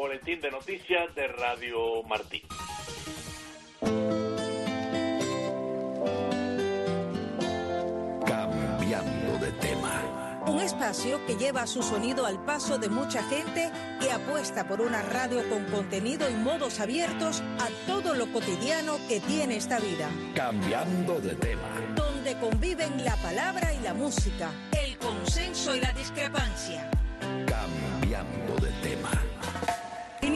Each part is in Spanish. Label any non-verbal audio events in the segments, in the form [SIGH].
boletín de noticias de Radio Martín. Cambiando de tema. Un espacio que lleva su sonido al paso de mucha gente que apuesta por una radio con contenido y modos abiertos a todo lo cotidiano que tiene esta vida. Cambiando de tema. Donde conviven la palabra y la música, el consenso y la discrepancia. Cambiando de tema.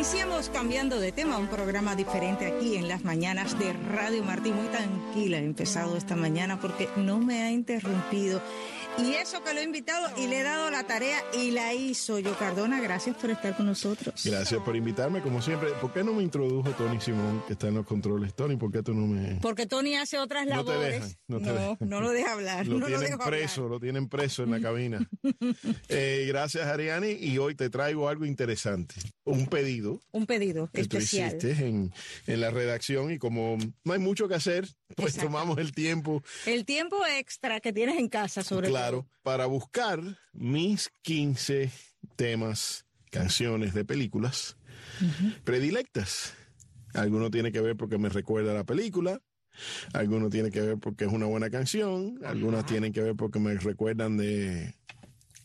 Iniciamos cambiando de tema, un programa diferente aquí en las mañanas de Radio Martín. Muy tranquila he empezado esta mañana porque no me ha interrumpido. Y eso que lo he invitado y le he dado la tarea y la hizo. Yo, Cardona, gracias por estar con nosotros. Gracias por invitarme, como siempre. ¿Por qué no me introdujo Tony Simón, que está en los controles? Tony, ¿por qué tú no me...? Porque Tony hace otras No te labores. dejan, no te no, dejan. no lo deja hablar. Lo no lo tienen hablar. preso, lo tienen preso en la cabina. [LAUGHS] Eh, gracias, Ariani. Y hoy te traigo algo interesante. Un pedido Un pedido que tú especial. hiciste en, en la redacción y como no hay mucho que hacer, pues Exacto. tomamos el tiempo, El tiempo extra que tienes en casa, sobre claro, para buscar mis 15 temas, canciones de películas predilectas. Alguno tiene que ver porque me recuerda a la película, alguno tiene que ver porque es una buena canción, algunas tienen que ver porque me recuerdan de...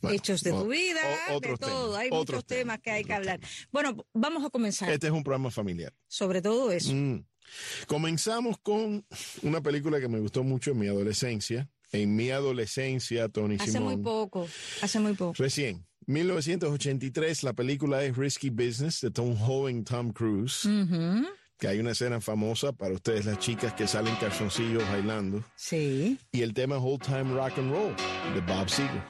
bueno, Hechos de o- tu vida, o- de todo. temas, Hay muchos temas que hay que hablar. Bueno, vamos a comenzar. Este es un programa familiar. Sobre todo eso. Mm. Comenzamos con una película que me gustó mucho en mi adolescencia. En mi adolescencia, Tony Hace Simón. muy poco. Hace muy poco. Recién, 1983, la película es Risky Business de Tom Joven Tom Cruise. Ujú. Que hay una escena famosa para ustedes, las chicas que salen calzoncillos bailando. Sí. Y el tema Whole Time Rock and Roll de Bob Seger.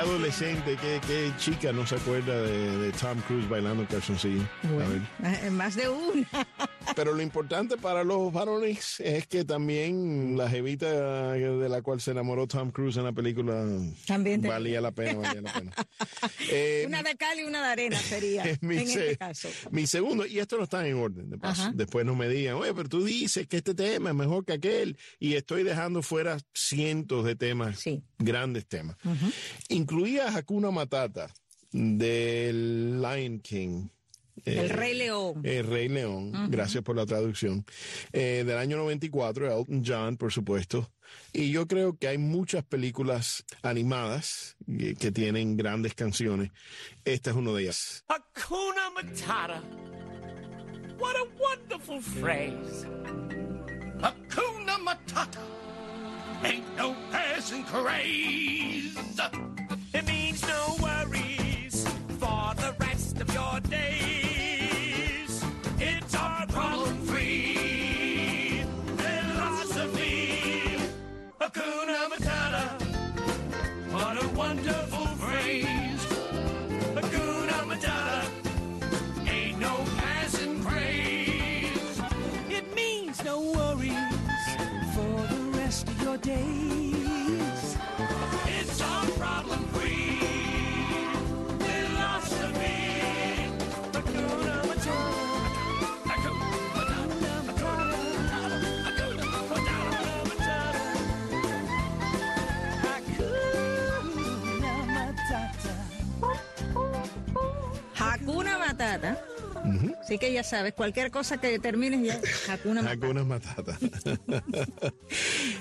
Adolescente, qué, qué chica no se acuerda de, de Tom Cruise bailando calzoncillo? Eh, Más de una. Pero lo importante para los varones es que también la jevita de la cual se enamoró Tom Cruise en la película También te- valía la pena, valía la pena. [LAUGHS] Eh, Una de cal y una de arena sería. [LAUGHS] en este caso. mi segundo, y esto no está en orden de paso, Ajá. después no me digan, oye, pero tú dices que este tema es mejor que aquel, y estoy dejando fuera cientos de temas, Sí. grandes temas. Incluía Hakuna Matata del Lion King. El Eh, Rey León. el Rey León, gracias por la traducción, eh, del año 94, Elton John, por supuesto. Y yo creo que hay muchas películas animadas que tienen grandes canciones. Esta es una de ellas. Hakuna Matata. What a wonderful phrase. Hakuna Matata. Ain't no passing craze. Hakuna Matata. What a wonderful phrase. Hakuna Matata. Ain't no passing craze. It means no worries for the rest of your days. Así que ya sabes, cualquier cosa que termines ya, Hakuna Matata. Hakuna Matata. [LAUGHS]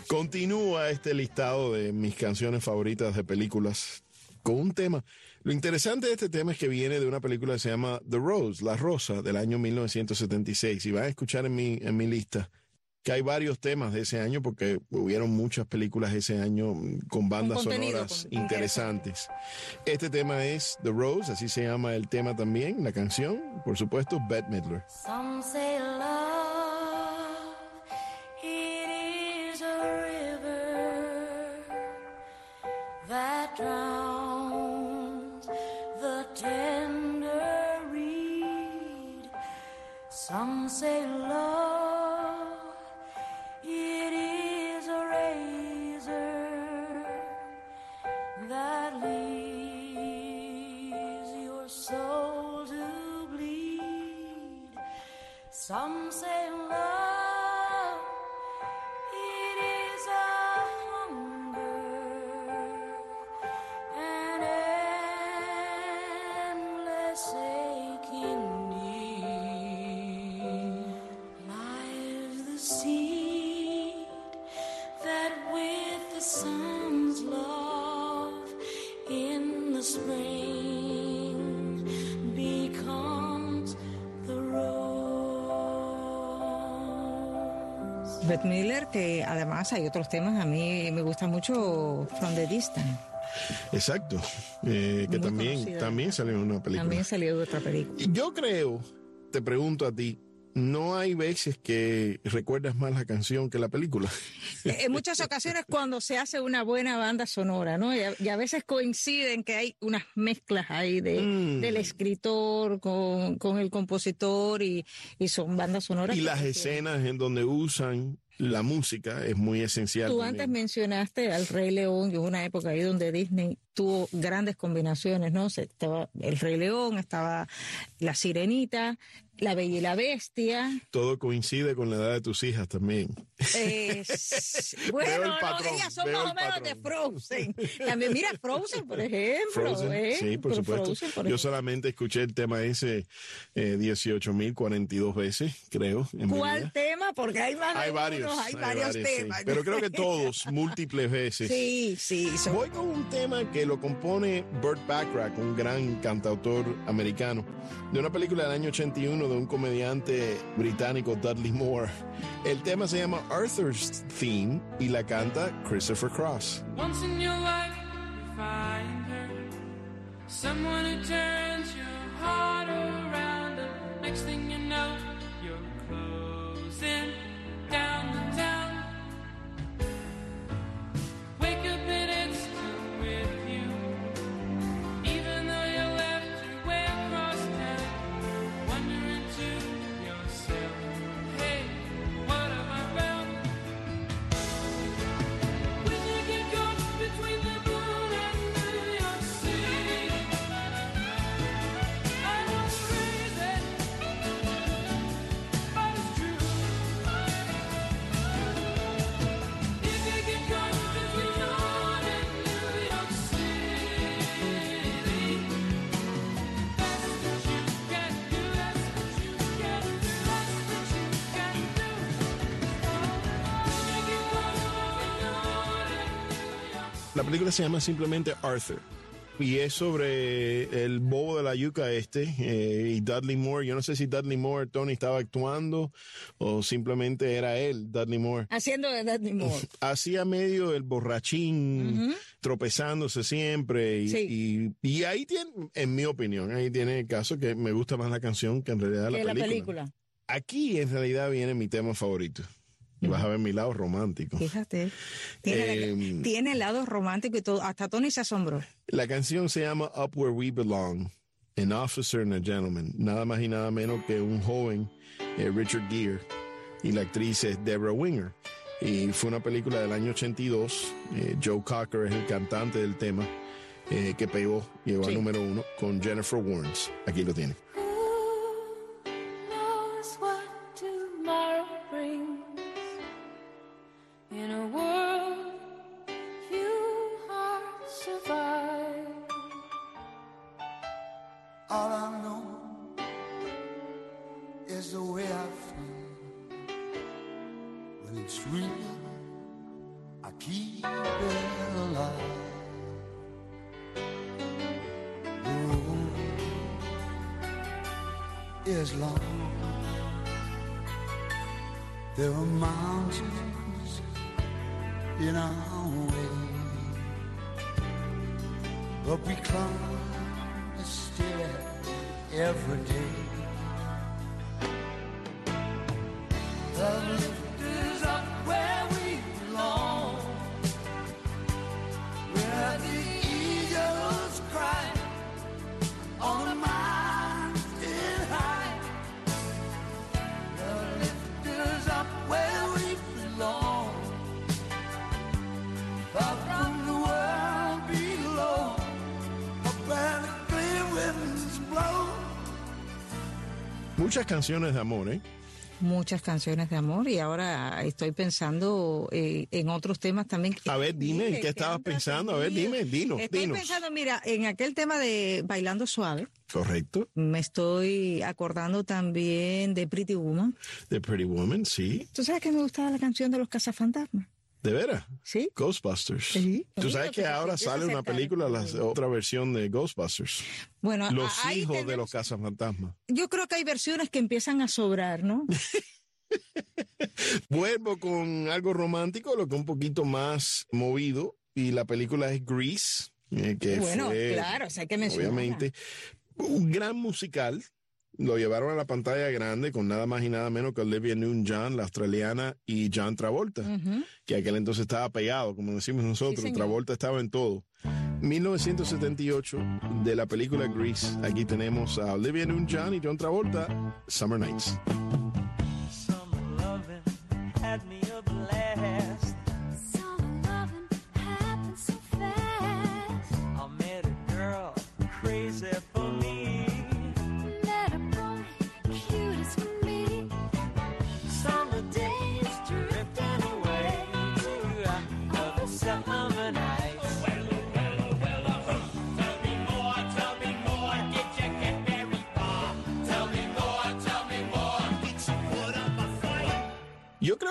Continúa este listado de mis canciones favoritas de películas con un tema. Lo interesante de este tema es que viene de una película que se llama The Rose, La Rosa, del año 1976. Y van a escuchar en mi, en mi lista que hay varios temas de ese año porque hubieron muchas películas ese año mm, con bandas sonoras interesantes. Este tema es The Rose, así se llama el tema también, la canción, por supuesto, Bette Midler. Some say love, it is a river that the tender reed. Some say love Some say love, Beth Miller, que además hay otros temas, a mí me gusta mucho From the Distance. Exacto. Eh, que Muy también, también salió en una película. También salió de otra película. Yo creo, te pregunto a ti, ¿no hay veces que recuerdas más la canción que la película? En muchas ocasiones cuando se hace una buena banda sonora, ¿no? Y a, y a veces coinciden que hay unas mezclas ahí de, Mm. del escritor con, con el compositor y, y son bandas sonoras. Y las escenas en donde usan la música es muy esencial. Tú también. antes mencionaste al Rey León, que hubo una época ahí donde Disney tuvo grandes combinaciones, ¿no? Se- Estaba el Rey León, estaba la Sirenita, la Bella y la Bestia. Todo coincide con la edad de tus hijas también. [LAUGHS] Bueno, el no, patrón, ellas son más o menos de patrón. Frozen. También, mira, Frozen, por ejemplo. Frozen, ¿eh? sí, por Pero supuesto. Frozen, por Yo ejemplo. solamente escuché el tema ese eh, 18.042 veces, creo. en ¿Cuál tema? Porque hay más varios. hay, varios sí. temas. Pero creo que [LAUGHS] todos, múltiples veces. Sí, sí. son- Voy con un tema que lo compone Burt Bacharach, un gran cantautor americano, de una película del año 81 de un comediante británico, Dudley Moore. El tema se llama Arthur's Theme y la canta Christopher Cross. Once in your life, you find her. Someone who turns your heart around. La película se llama simplemente Arthur. Y es sobre el bobo de la yuca este eh, y Dudley Moore. Yo no sé si Dudley Moore, Tony, estaba actuando o simplemente era él, Dudley Moore. Haciendo de Dudley Moore. [LAUGHS] hacía medio el borrachín, tropezándose siempre. Y, Sí. y, y ahí tiene, en mi opinión, ahí tiene el caso que me gusta más la canción que en realidad la que la película. película. Aquí en realidad viene mi tema favorito. Y vas a ver mi lado romántico. Fíjate. Tiene, Em, tiene el lado romántico y todo. Hasta Tony se asombró. La canción se llama Up Where We Belong. An officer and a gentleman. Nada más y nada menos que un joven eh, Richard Gere. Y la actriz es Deborah Winger. Y fue una película del año 82. Eh, Joe Cocker es el cantante del tema eh, que pegó, llegó Sí. al número uno con Jennifer Warnes. Aquí lo tiene. Long. There are mountains in our way. But we climb a stair every day. Muchas canciones de amor, ¿eh? Muchas canciones de amor y ahora estoy pensando eh, en otros temas también. A ver, dime, ¿en Mire, qué estabas pensando? A ver, dime, dinos, Estoy dinos. pensando, mira, en aquel tema de Bailando Suave, Correcto. me estoy acordando también de Pretty Woman. The Pretty Woman, sí. ¿Tú sabes que me gustaba la canción de los cazafantasmas? ¿De veras? ¿Sí? Ghostbusters. Sí. Tú sabes que ahora sale una película, la otra versión de Ghostbusters. Bueno, Los hijos de los cazafantasmas. Yo creo que hay versiones que empiezan a sobrar, ¿no? [LAUGHS] Vuelvo con algo romántico, lo que un poquito más movido. Y la película es Grease, eh, que bueno, fue, claro, o sea, hay que obviamente, un gran musical. Lo llevaron a la pantalla grande con nada más y nada menos que Olivia Newton-John, la australiana, y John Travolta, Ujú. que aquel entonces estaba pegado, como decimos nosotros. Travolta estaba en todo. 1978, de la película Grease, aquí tenemos a Olivia Newton-John y John Travolta, Summer Nights.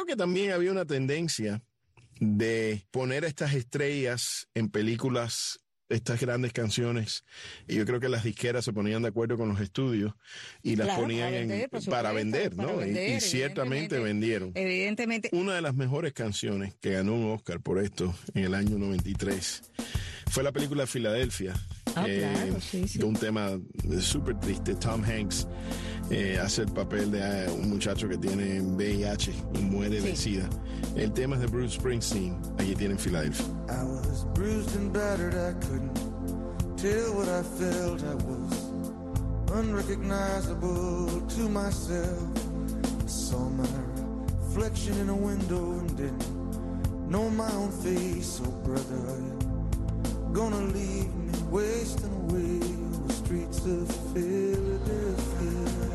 Que también había una tendencia de poner estas estrellas en películas, estas grandes canciones. Y yo creo que las disqueras se ponían de acuerdo con los estudios y las Claro, ponían para en- vender, por para vender, ¿no? Y- vender, y, ciertamente vendieron. Evidentemente. Una de las mejores canciones que ganó un Oscar por esto en el año 93 fue la película Filadelfia. Ah, claro, sí, sí. de un tema súper triste. Tom Hanks eh, hace el papel de eh, un muchacho que tiene VIH y muere de Sí. SIDA. El tema es de Bruce Springsteen. Allí tienen Filadelfia. I was bruised and battered, I couldn't tell what I felt. I was unrecognizable to myself. I saw my reflection in a window and didn't know my own face. Oh, brother, are you gonna leave me wasting away on the streets of Philadelphia?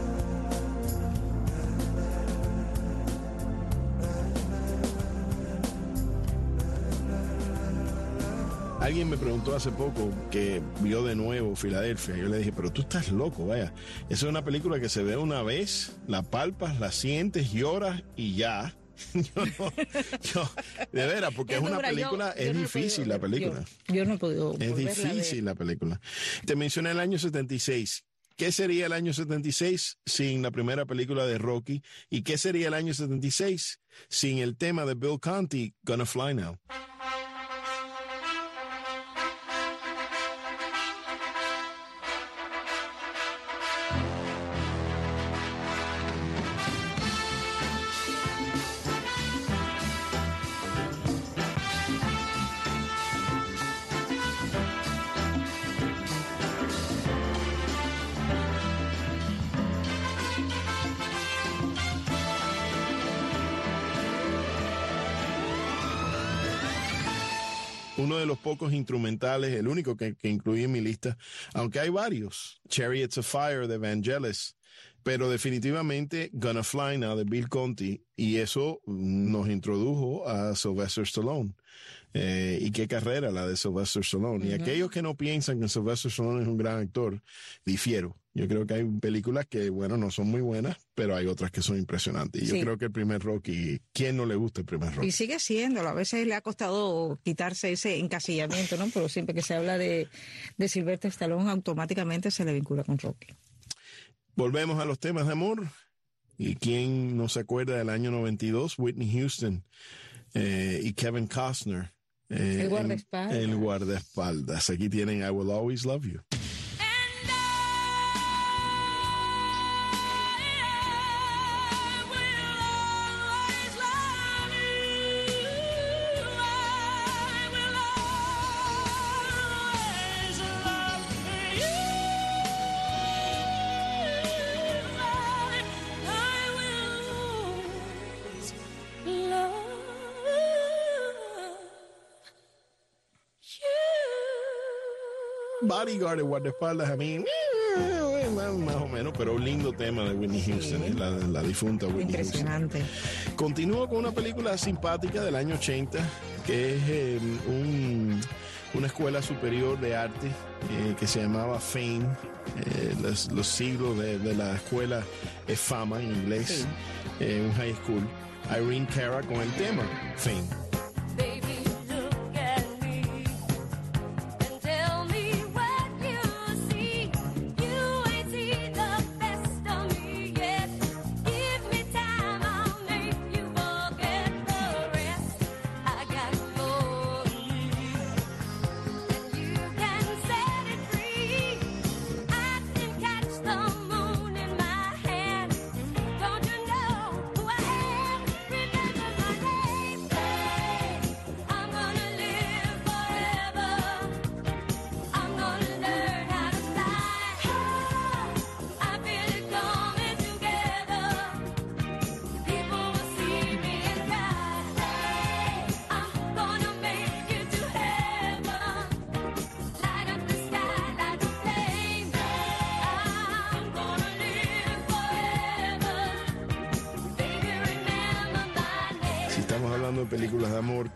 Alguien me preguntó hace poco que vio de nuevo Filadelfia. Yo le dije, pero tú estás loco, vaya. Esa es una película que se ve una vez, la palpas, la sientes, lloras y ya. [LAUGHS] Yo no, yo, de veras, porque [LAUGHS] es, una dura, película, yo es difícil la película. Yo, no podido. Es difícil la película. Te mencioné el año 76. ¿Qué sería el año 76 sin la primera película de Rocky? ¿Y qué sería el año 76 sin el tema de Bill Conti, Gonna Fly Now? Uno de los pocos instrumentales, el único que, que incluí en mi lista, aunque hay varios. Chariots of Fire de Vangelis, pero definitivamente Gonna Fly Now de Bill Conti, y eso nos introdujo a Sylvester Stallone. Eh, y qué carrera la de Sylvester Stallone. Y aquellos que no piensan que Sylvester Stallone es un gran actor, difiero. Yo creo que hay películas que, bueno, no son muy buenas, pero hay otras que son impresionantes. Y yo creo que el primer Rocky, ¿quién no le gusta el primer Rocky? Y sigue siéndolo. A veces le ha costado quitarse ese encasillamiento, ¿no? Pero siempre que se habla de, de Sylvester Stallone, automáticamente se le vincula con Rocky. Volvemos a los temas de amor. ¿Y quién no se acuerda del año 92? Whitney Houston eh, y Kevin Costner. eh, El guardaespaldas. El guardaespaldas. Aquí tienen I Will Always Love You. Bodyguard, el guardaespaldas, a mí. Eh, más, más o menos, pero un lindo tema de Whitney Houston, eh, la, la difunta Whitney Houston. Impresionante. Continúo con una película simpática del año 80, que es eh, un- una escuela superior de arte eh, que se llamaba Fame. Eh, los, los siglos de, de la escuela es fama en inglés, eh, un high school. Irene Cara con el tema Fame.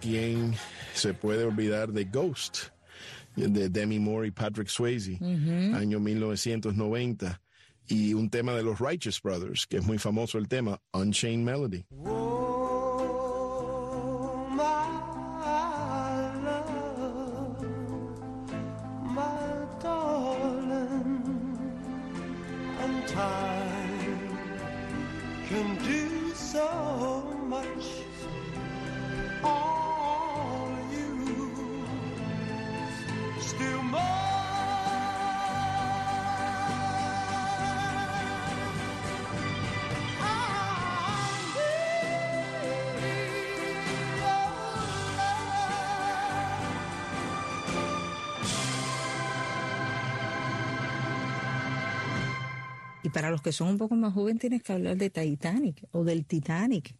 ¿Quién se puede olvidar de Ghost? De Demi Moore y Patrick Swayze, año 1990. Y un tema de los Righteous Brothers, que es muy famoso el tema, Unchained Melody. Para los que son un poco más jóvenes tienes que hablar de Titanic o del Titanic.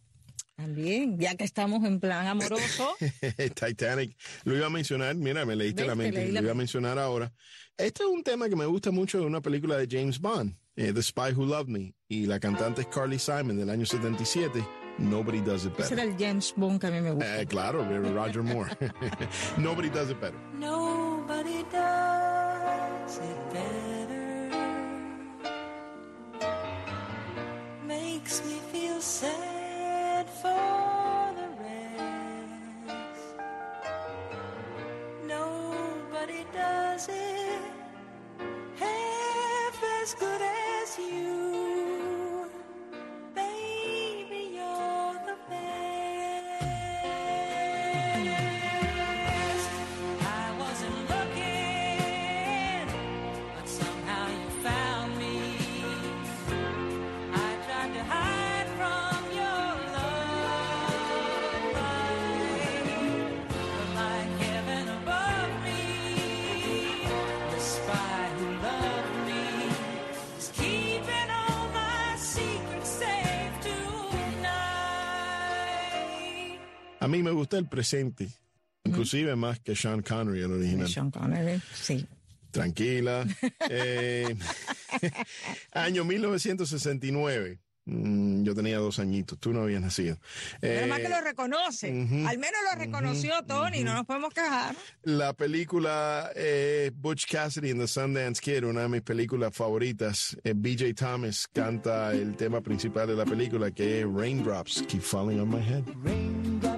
También, ya que estamos en plan amoroso. [LAUGHS] Titanic. Lo iba a mencionar, mira, me leíste la te mente, leí lo la iba a mencionar ahora. Este es un tema que me gusta mucho de una película de James Bond, eh, The Spy Who Loved Me, y la cantante es Carly Simon del año 77, Nobody Does It Ese era Better. el James Bond que a mí me gusta. Eh, claro, Roger Moore. [LAUGHS] Nobody Does It Better. Nobody does gusta el presente, inclusive más que Sean Connery, el original. Sean Connery, sí. Tranquila. [LAUGHS] Eh, [LAUGHS] año 1969. Mm, yo tenía dos añitos, tú no habías nacido. Pero Eh, más que lo reconoce. Al menos lo reconoció Tony, no nos podemos quejar. La película eh, Butch Cassidy and the Sundance Kid, una de mis películas favoritas. Eh, BJ Thomas canta el tema principal de la película que es Raindrops Keep Falling on My Head. Raindrops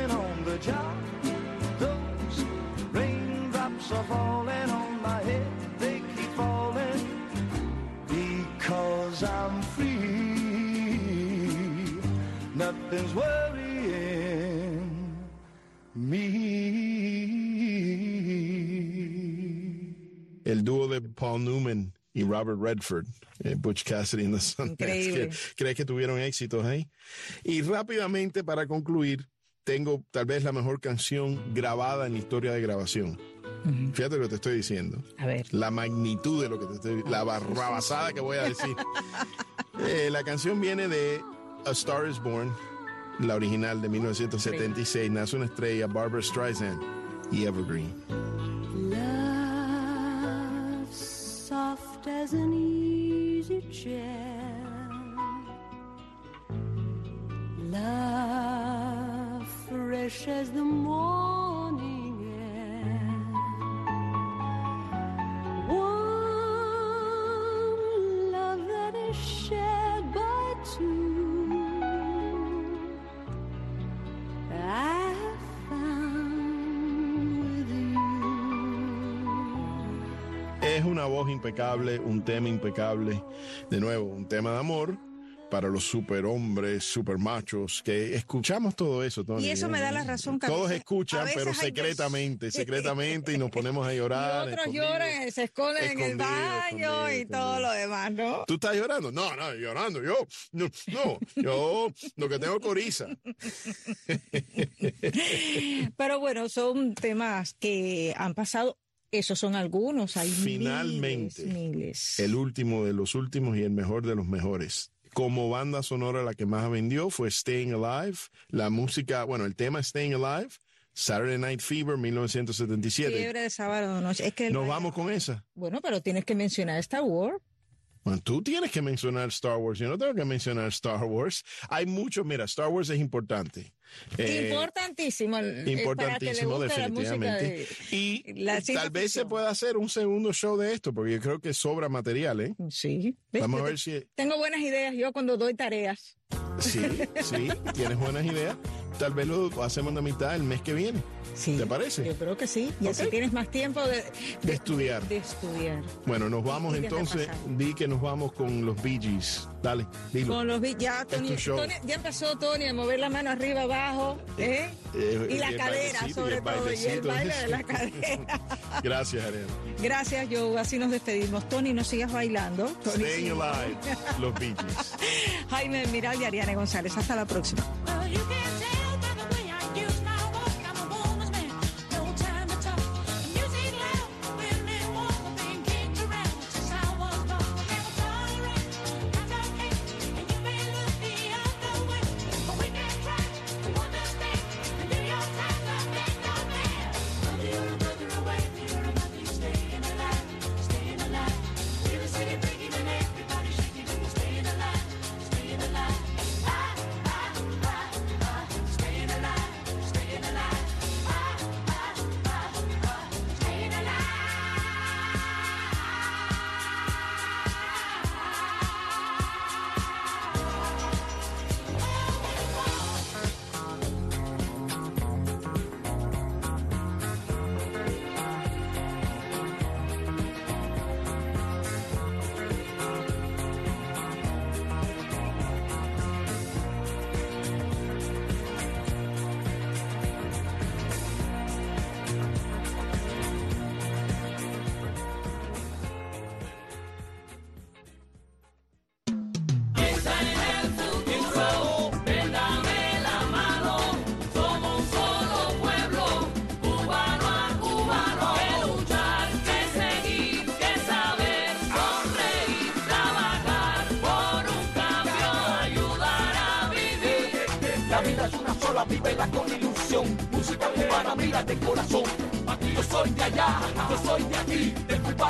Sleeping on the job. Those raindrops are falling on my head. They keep falling because I'm free. Nothing's worrying me. El dúo de Paul Newman y Robert Redford, eh, Butch Cassidy and the Sundance [LAUGHS] Increíble. Kid. ¿Crees que tuvieron éxitos ahí? Y rápidamente, para concluir, tengo tal vez la mejor canción grabada en la historia de grabación. Fíjate lo que te estoy diciendo. A ver. La magnitud de lo que te estoy la barrabasada que voy a decir. [LAUGHS] Eh, la canción viene de A Star is Born, la original de 1976. Nace una estrella, Barbara Streisand y Evergreen. Love soft as an easy chair. Love Es una voz impecable, un tema impecable. De nuevo, un tema de amor para los superhombres, supermachos, que escuchamos todo eso. Tony. Y eso me da la razón, que Todos escuchan, pero secretamente, [LAUGHS] secretamente, y nos ponemos a llorar. y otros lloran, se esconden en el baño escondido, y todo lo demás, ¿no? ¿Tú estás llorando? No, no, llorando. Yo, no, no, yo lo que tengo es coriza. [LAUGHS] Pero bueno, son temas que han pasado. Esos son algunos. Hay Finalmente, miles, miles. El último de los últimos y el mejor de los mejores. Como banda sonora la que más vendió fue Staying Alive. La música, bueno, el tema Staying Alive, Saturday Night Fever 1977. Fiebre de sábado noche. Es que Nos vamos con esa. Bueno, pero tienes que mencionar Star Wars. Bueno, tú tienes que mencionar Star Wars. Yo no tengo que mencionar Star Wars. Hay mucho, mira, Star Wars es importante. Eh, Importantísimo. Importantísimo, la definitivamente. de- y la tal vez se pueda hacer un segundo show de esto, porque yo creo que sobra material, ¿eh? Sí. Vamos a ver si... Tengo buenas ideas yo cuando doy tareas. Sí, sí, tienes buenas ideas. Tal vez lo hacemos la mitad el mes que viene. Sí. ¿Te parece? Yo creo que sí. Y así Ok. tienes más tiempo de, De estudiar. de estudiar. Bueno, nos vamos entonces. Di que nos vamos con los Bee Gees. Dale, dilo. Con los bi- ya, Tony, ya empezó Tony a mover la mano arriba abajo, ¿eh? Eh, y la cadera, sobre todo, y el baile de la [LAUGHS] cadera. Gracias, Ariel. Gracias, Joe. Así nos despedimos. Tony, no sigas bailando. Tony, Staying sí. Alive, los Bee Gees. [LAUGHS] Jaime Miral y Ariane González. Hasta la próxima. Well,